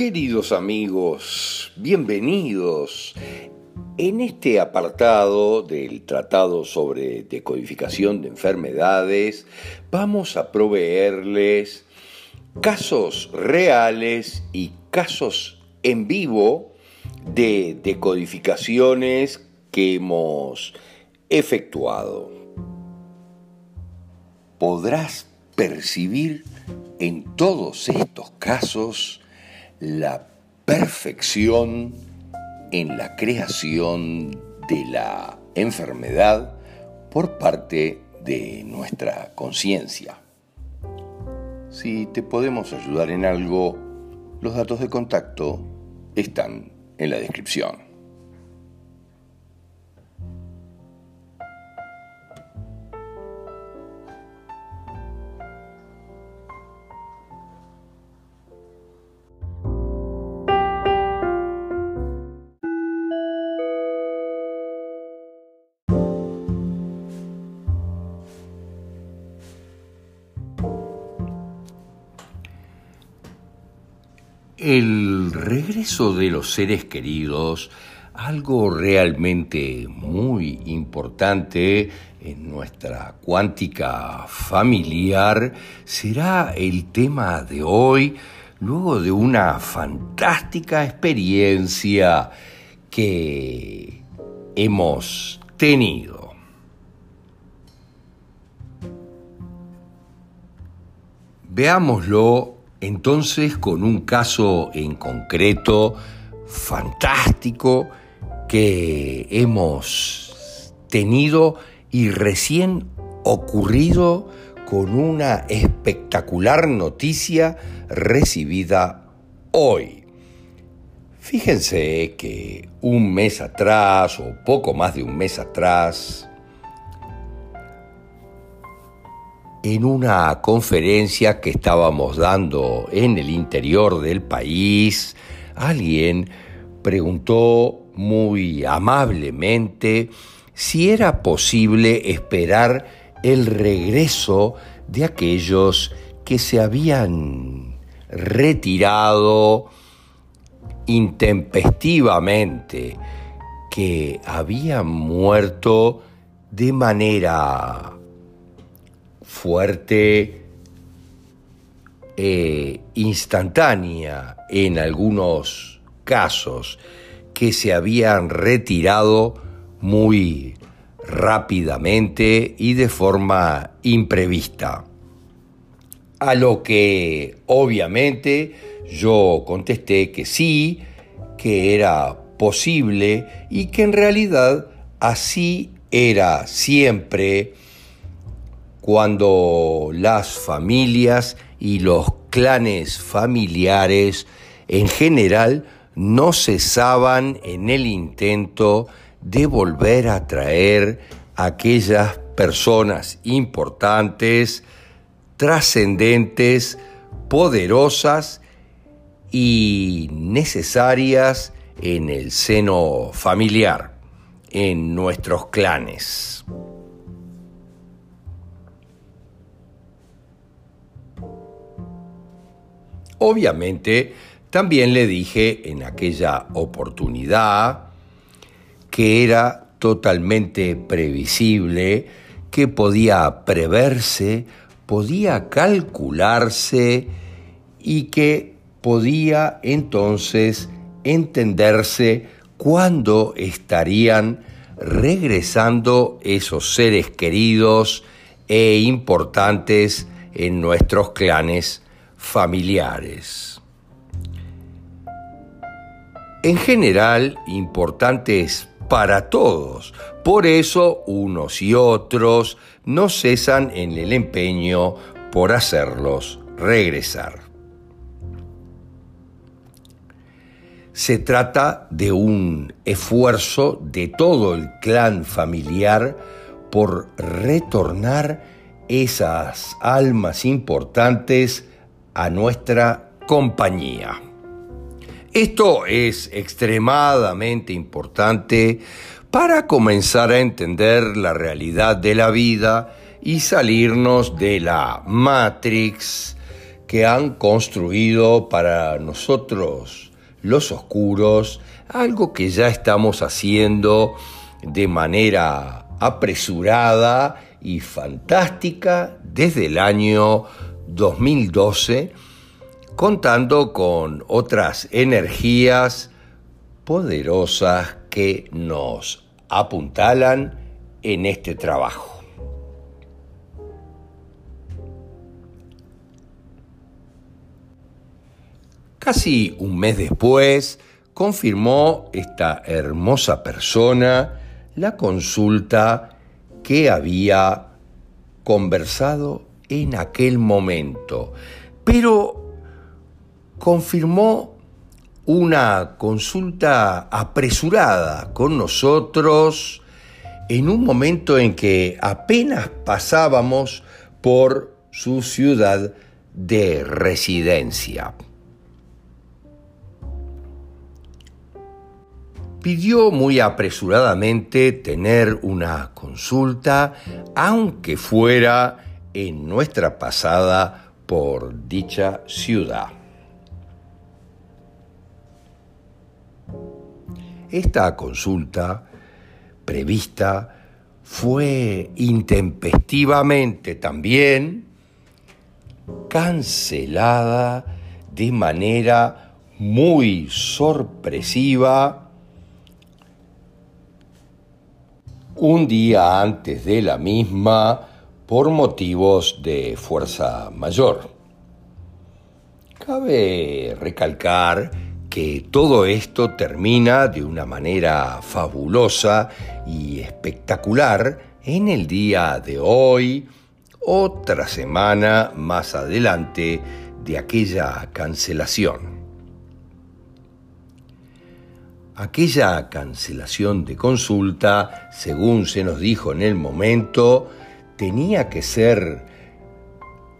Queridos amigos, bienvenidos. En este apartado del Tratado sobre Decodificación de Enfermedades vamos a proveerles casos reales y casos en vivo de decodificaciones que hemos efectuado. Podrás percibir en todos estos casos la perfección en la creación de la enfermedad por parte de nuestra conciencia. Si te podemos ayudar en algo, los datos de contacto están en la descripción. De los seres queridos, algo realmente muy importante en nuestra cuántica familiar, será el tema de hoy, luego de una fantástica experiencia que hemos tenido. Veámoslo entonces, con un caso en concreto fantástico que hemos tenido y recién ocurrido con una espectacular noticia recibida hoy. Fíjense que un mes atrás o poco más de un mes atrás, en una conferencia que estábamos dando en el interior del país, alguien preguntó muy amablemente si era posible esperar el regreso de aquellos que se habían retirado intempestivamente, que habían muerto de manera fuerte, e instantánea en algunos casos, que se habían retirado muy rápidamente y de forma imprevista. A lo que obviamente yo contesté que sí, que era posible y que en realidad así era siempre cuando las familias y los clanes familiares en general no cesaban en el intento de volver a traer aquellas personas importantes, trascendentes, poderosas y necesarias en el seno familiar, en nuestros clanes. Obviamente, también le dije en aquella oportunidad que era totalmente previsible, que podía preverse, podía calcularse y que podía entonces entenderse cuándo estarían regresando esos seres queridos e importantes en nuestros clanes familiares. En general, importantes para todos. Por eso unos y otros no cesan en el empeño por hacerlos regresar. Se trata de un esfuerzo de todo el clan familiar por retornar esas almas importantes a nuestra compañía. Esto es extremadamente importante para comenzar a entender la realidad de la vida y salirnos de la Matrix que han construido para nosotros los oscuros algo que ya estamos haciendo de manera apresurada y fantástica desde el año 2012, contando con otras energías poderosas que nos apuntalan en este trabajo. Casi un mes después, confirmó esta hermosa persona la consulta que había conversado en aquel momento, pero confirmó una consulta apresurada con nosotros en un momento en que apenas pasábamos por su ciudad de residencia. pidió muy apresuradamente tener una consulta, aunque fuera en nuestra pasada por dicha ciudad. Esta consulta prevista fue intempestivamente también cancelada de manera muy sorpresiva un día antes de la misma por motivos de fuerza mayor. Cabe recalcar que todo esto termina de una manera fabulosa y espectacular en el día de hoy, otra semana más adelante de aquella cancelación. Aquella cancelación de consulta, según se nos dijo en el momento, tenía que ser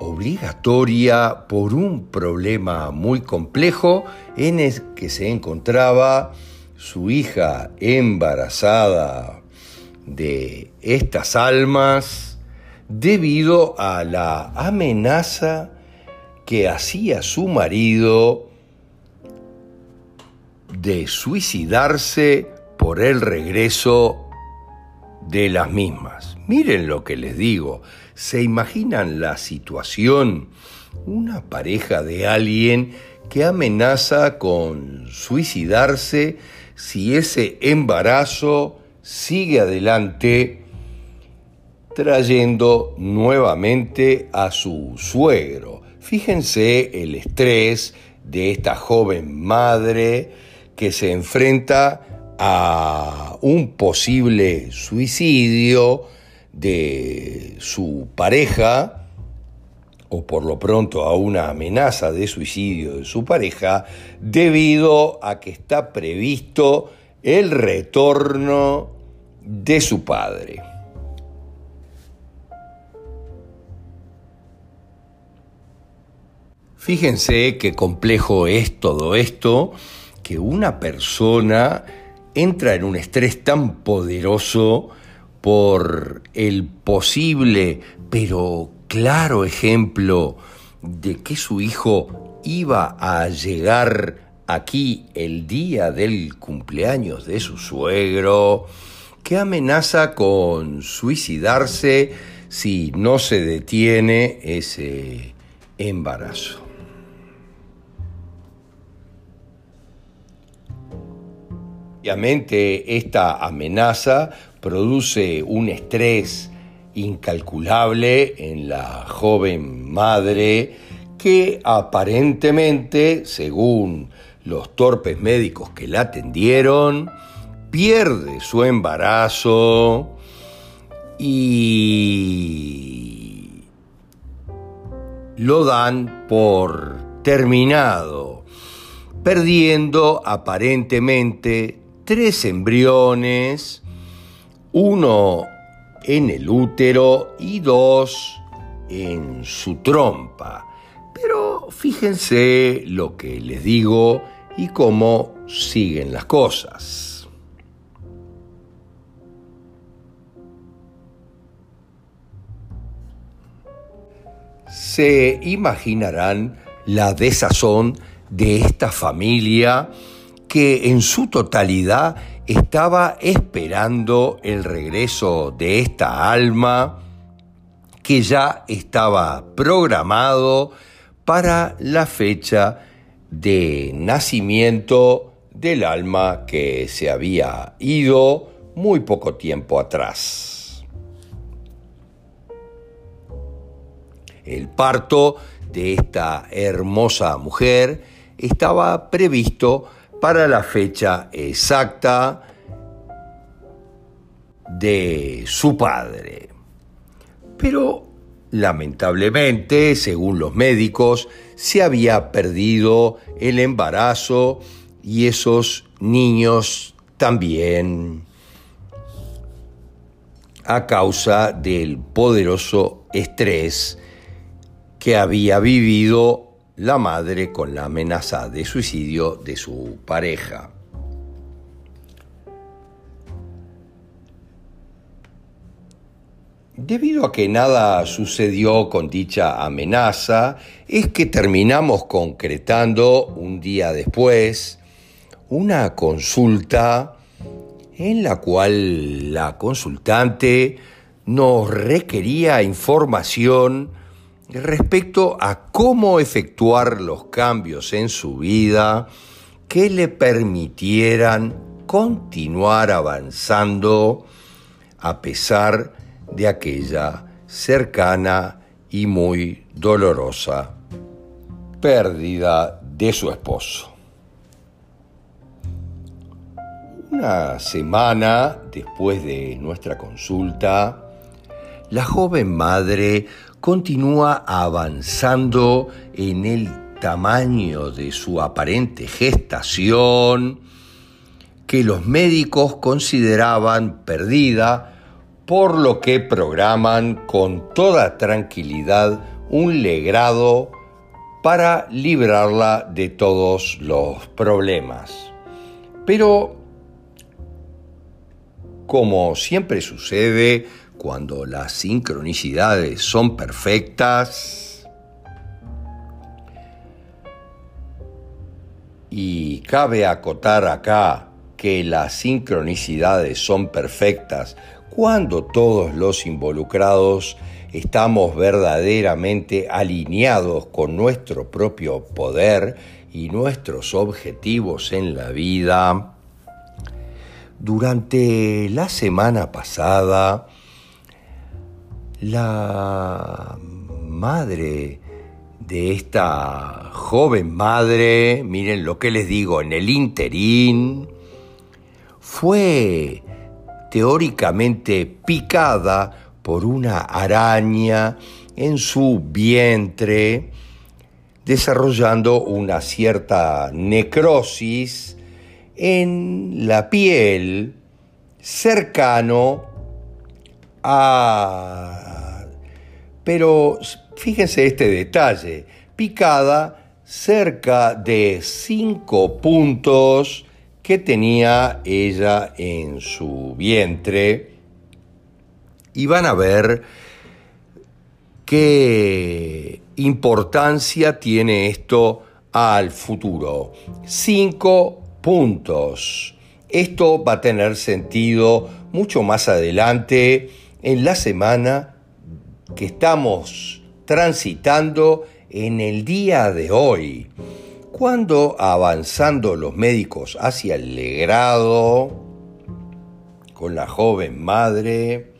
obligatoria por un problema muy complejo en el que se encontraba su hija embarazada de estas almas debido a la amenaza que hacía su marido de suicidarse por el regreso de las mismas. Miren lo que les digo, ¿se imaginan la situación? Una pareja de alguien que amenaza con suicidarse si ese embarazo sigue adelante trayendo nuevamente a su suegro. Fíjense el estrés de esta joven madre que se enfrenta a un posible suicidio de su pareja, o por lo pronto a una amenaza de suicidio de su pareja, debido a que está previsto el retorno de su padre. Fíjense qué complejo es todo esto que una persona entra en un estrés tan poderoso por el posible pero claro ejemplo de que su hijo iba a llegar aquí el día del cumpleaños de su suegro, que amenaza con suicidarse si no se detiene ese embarazo. Obviamente esta amenaza produce un estrés incalculable en la joven madre que aparentemente, según los torpes médicos que la atendieron, pierde su embarazo y lo dan por terminado, perdiendo aparentemente tres embriones, uno en el útero y dos en su trompa. Pero fíjense lo que les digo y cómo siguen las cosas. se imaginarán la desazón de esta familia que en su totalidad estaba esperando el regreso de esta alma que ya estaba programado para la fecha de nacimiento del alma que se había ido muy poco tiempo atrás. El parto de esta hermosa mujer estaba previsto para la fecha exacta de su padre. Pero lamentablemente, según los médicos, se había perdido el embarazo y esos niños también a causa del poderoso estrés que había vivido la madre con la amenaza de suicidio de su pareja. Debido a que nada sucedió con dicha amenaza, es que terminamos concretando un día después una consulta en la cual la consultante nos requería información respecto a cómo efectuar los cambios en su vida que le permitieran continuar avanzando a pesar de aquella cercana y muy dolorosa pérdida de su esposo. Una semana después de nuestra consulta, la joven madre continúa avanzando en el tamaño de su aparente gestación, que los médicos consideraban perdida, por lo que programan con toda tranquilidad un legrado para librarla de todos los problemas. Pero, como siempre sucede cuando las sincronicidades son perfectas, y cabe acotar acá que las sincronicidades son perfectas cuando todos los involucrados estamos verdaderamente alineados con nuestro propio poder y nuestros objetivos en la vida. Durante la semana pasada, la madre de esta joven madre, miren lo que les digo, en el interín, fue teóricamente picada por una araña en su vientre, desarrollando una cierta necrosis en la piel cercano a... Pero fíjense este detalle, picada cerca de cinco puntos que tenía ella en su vientre y van a ver qué importancia tiene esto al futuro. Cinco puntos. Esto va a tener sentido mucho más adelante en la semana que estamos transitando en el día de hoy. Cuando avanzando los médicos hacia el legrado con la joven madre,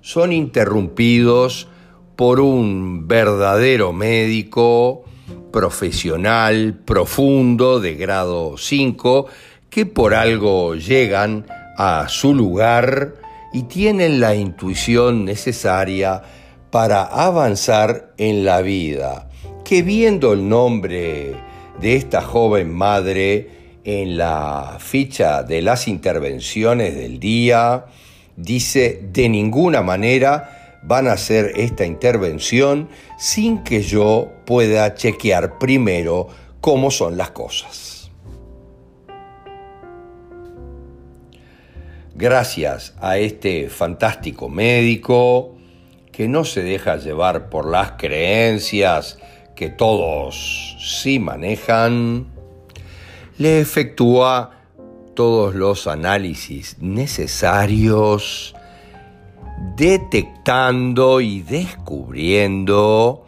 son interrumpidos por un verdadero médico profesional, profundo, de grado 5, que por algo llegan a su lugar y tienen la intuición necesaria para avanzar en la vida, que viendo el nombre de esta joven madre en la ficha de las intervenciones del día. Dice, de ninguna manera van a hacer esta intervención sin que yo pueda chequear primero cómo son las cosas. Gracias a este fantástico médico que no se deja llevar por las creencias que todos sí manejan, le efectúa todos los análisis necesarios, detectando y descubriendo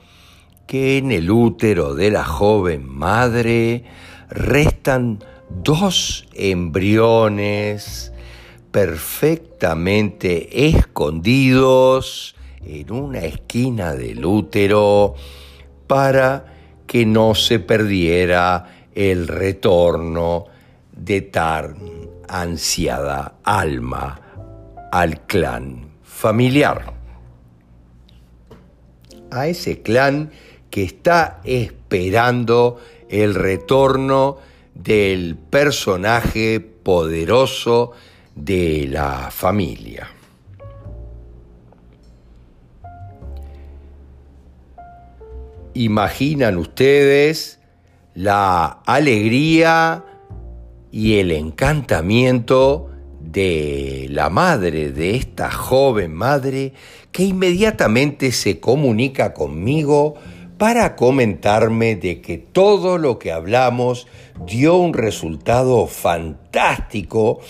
que en el útero de la joven madre restan dos embriones perfectamente escondidos en una esquina del útero para que no se perdiera el retorno de tan ansiada alma al clan familiar. A ese clan que está esperando el retorno del personaje poderoso de la familia. Imaginan ustedes la alegría y el encantamiento de la madre, de esta joven madre, que inmediatamente se comunica conmigo para comentarme de que todo lo que hablamos dio un resultado fantástico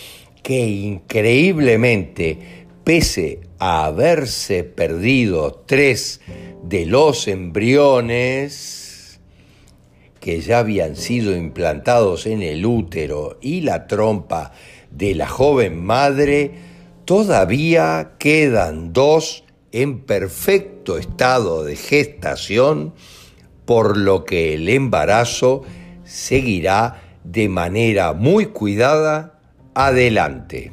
que increíblemente, pese a haberse perdido tres de los embriones que ya habían sido implantados en el útero y la trompa de la joven madre, todavía quedan dos en perfecto estado de gestación, por lo que el embarazo seguirá de manera muy cuidada adelante.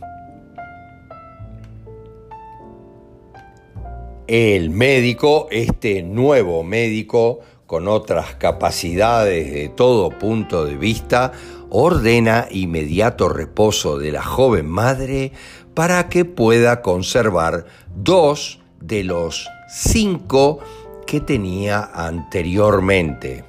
El médico, este nuevo médico, con otras capacidades de todo punto de vista, ordena inmediato reposo de la joven madre para que pueda conservar dos de los cinco que tenía anteriormente.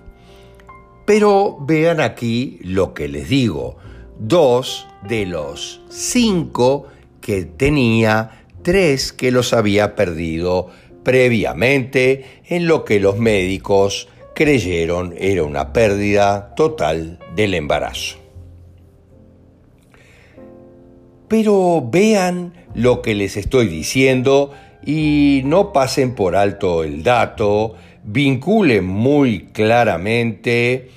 Pero vean aquí lo que les digo, dos de los cinco que tenía tres que los había perdido previamente en lo que los médicos creyeron era una pérdida total del embarazo. Pero vean lo que les estoy diciendo y no pasen por alto el dato, vinculen muy claramente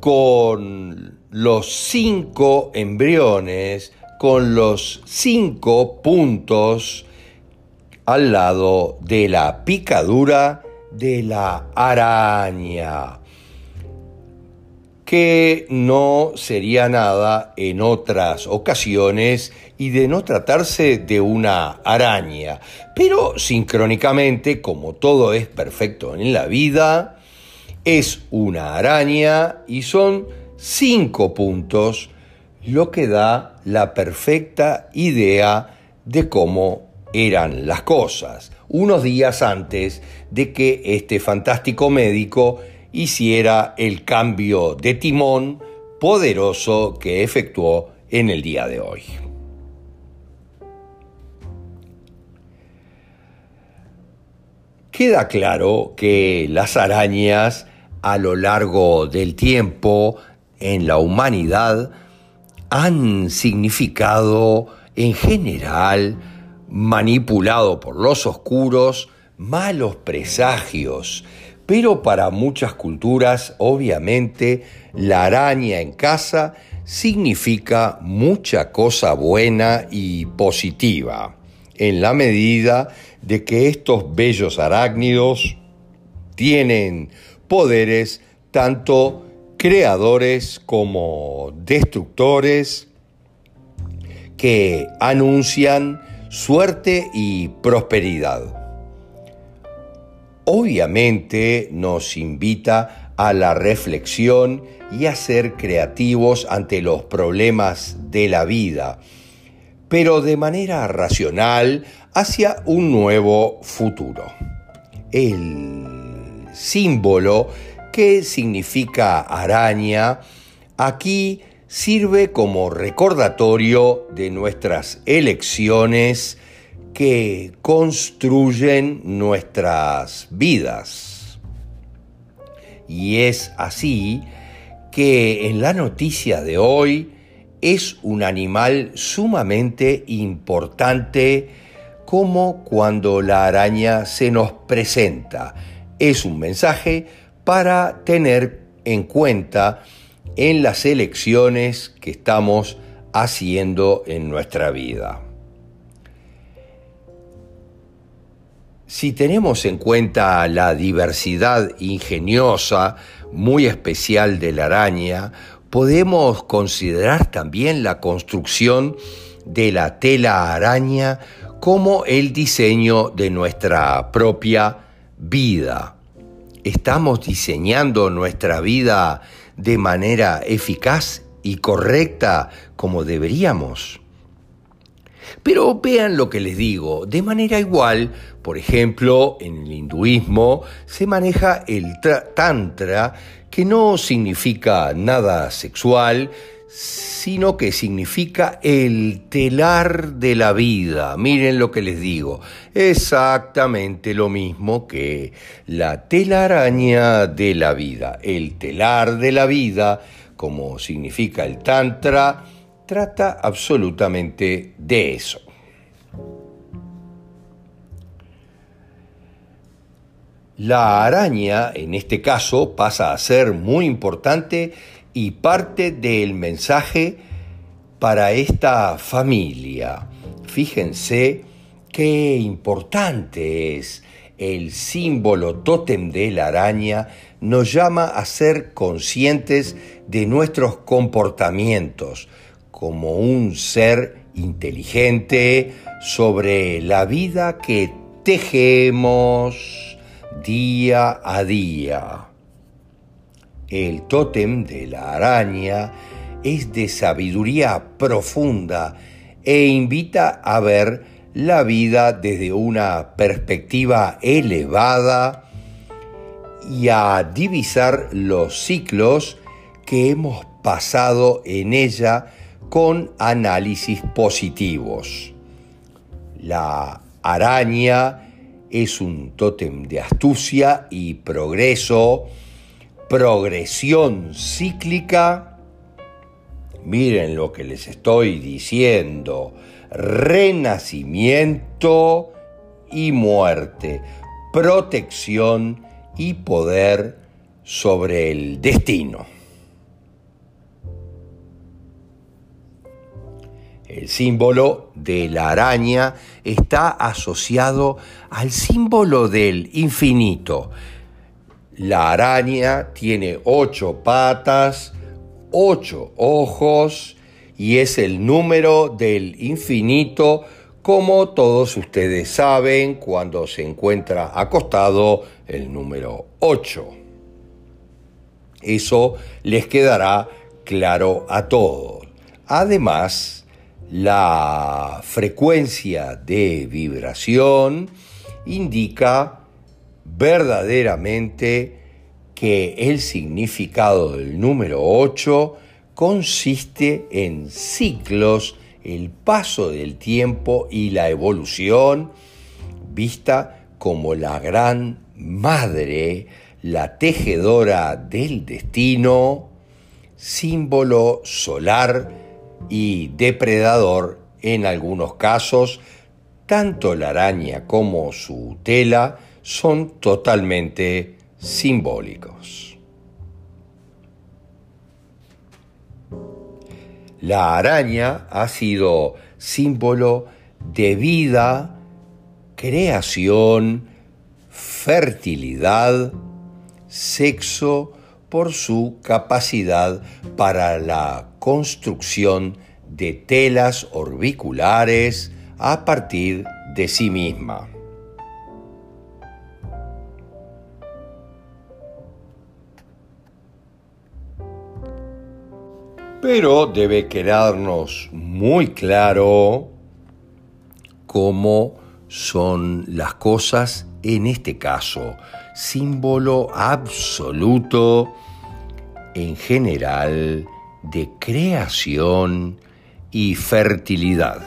con los cinco embriones con los cinco puntos al lado de la picadura de la araña, que no sería nada en otras ocasiones y de no tratarse de una araña, pero sincrónicamente, como todo es perfecto en la vida, es una araña y son cinco puntos lo que da la perfecta idea de cómo eran las cosas, unos días antes de que este fantástico médico hiciera el cambio de timón poderoso que efectuó en el día de hoy. Queda claro que las arañas a lo largo del tiempo en la humanidad han significado en general manipulado por los oscuros malos presagios, pero para muchas culturas obviamente la araña en casa significa mucha cosa buena y positiva, en la medida de que estos bellos arácnidos tienen poderes tanto creadores como destructores que anuncian suerte y prosperidad. Obviamente nos invita a la reflexión y a ser creativos ante los problemas de la vida, pero de manera racional hacia un nuevo futuro. El símbolo ¿Qué significa araña, aquí sirve como recordatorio de nuestras elecciones que construyen nuestras vidas. Y es así que en la noticia de hoy es un animal sumamente importante como cuando la araña se nos presenta. Es un mensaje para tener en cuenta en las elecciones que estamos haciendo en nuestra vida. Si tenemos en cuenta la diversidad ingeniosa, muy especial de la araña, podemos considerar también la construcción de la tela araña como el diseño de nuestra propia vida. ¿Estamos diseñando nuestra vida de manera eficaz y correcta como deberíamos? Pero vean lo que les digo, de manera igual, por ejemplo, en el hinduismo se maneja el tantra, que no significa nada sexual, sino que significa el telar de la vida. Miren lo que les digo, exactamente lo mismo que la telaraña de la vida. El telar de la vida, como significa el tantra, trata absolutamente de eso. La araña, en este caso, pasa a ser muy importante y parte del mensaje para esta familia. Fíjense qué importante es el símbolo tótem de la araña, nos llama a ser conscientes de nuestros comportamientos, como un ser inteligente sobre la vida que tejemos día a día. El tótem de la araña es de sabiduría profunda e invita a ver la vida desde una perspectiva elevada y a divisar los ciclos que hemos pasado en ella con análisis positivos. La araña es un tótem de astucia y progreso, progresión cíclica. Miren lo que les estoy diciendo. Renacimiento y muerte, protección y poder sobre el destino. El símbolo de la araña está asociado al símbolo del infinito. La araña tiene ocho patas, ocho ojos y es el número del infinito como todos ustedes saben cuando se encuentra acostado el número 8. Eso les quedará claro a todos. Además, la frecuencia de vibración indica verdaderamente que el significado del número 8 consiste en ciclos, el paso del tiempo y la evolución, vista como la gran madre, la tejedora del destino, símbolo solar y depredador en algunos casos, tanto la araña como su tela son totalmente simbólicos. La araña ha sido símbolo de vida, creación, fertilidad, sexo, por su capacidad para la construcción de telas orbiculares a partir de sí misma. Pero debe quedarnos muy claro cómo son las cosas en este caso, símbolo absoluto en general de creación y fertilidad.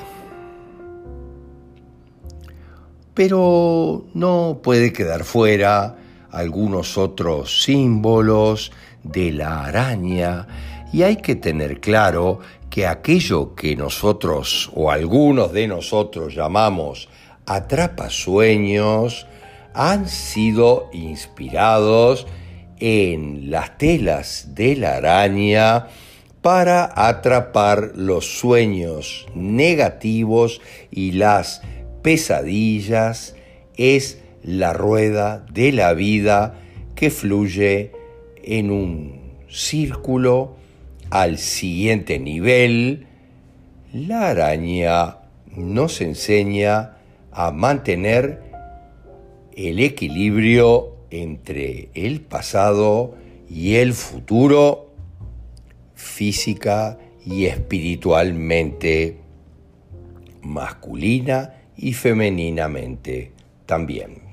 pero no puede quedar fuera algunos otros símbolos de la araña y hay que tener claro que aquello que nosotros o algunos de nosotros llamamos atrapasueños han sido inspirados en las telas de la araña para atrapar los sueños negativos y las pesadillas. Es la rueda de la vida que fluye en un círculo al siguiente nivel. La araña nos enseña a mantener el equilibrio entre el pasado y el futuro física y espiritualmente masculina y femeninamente también.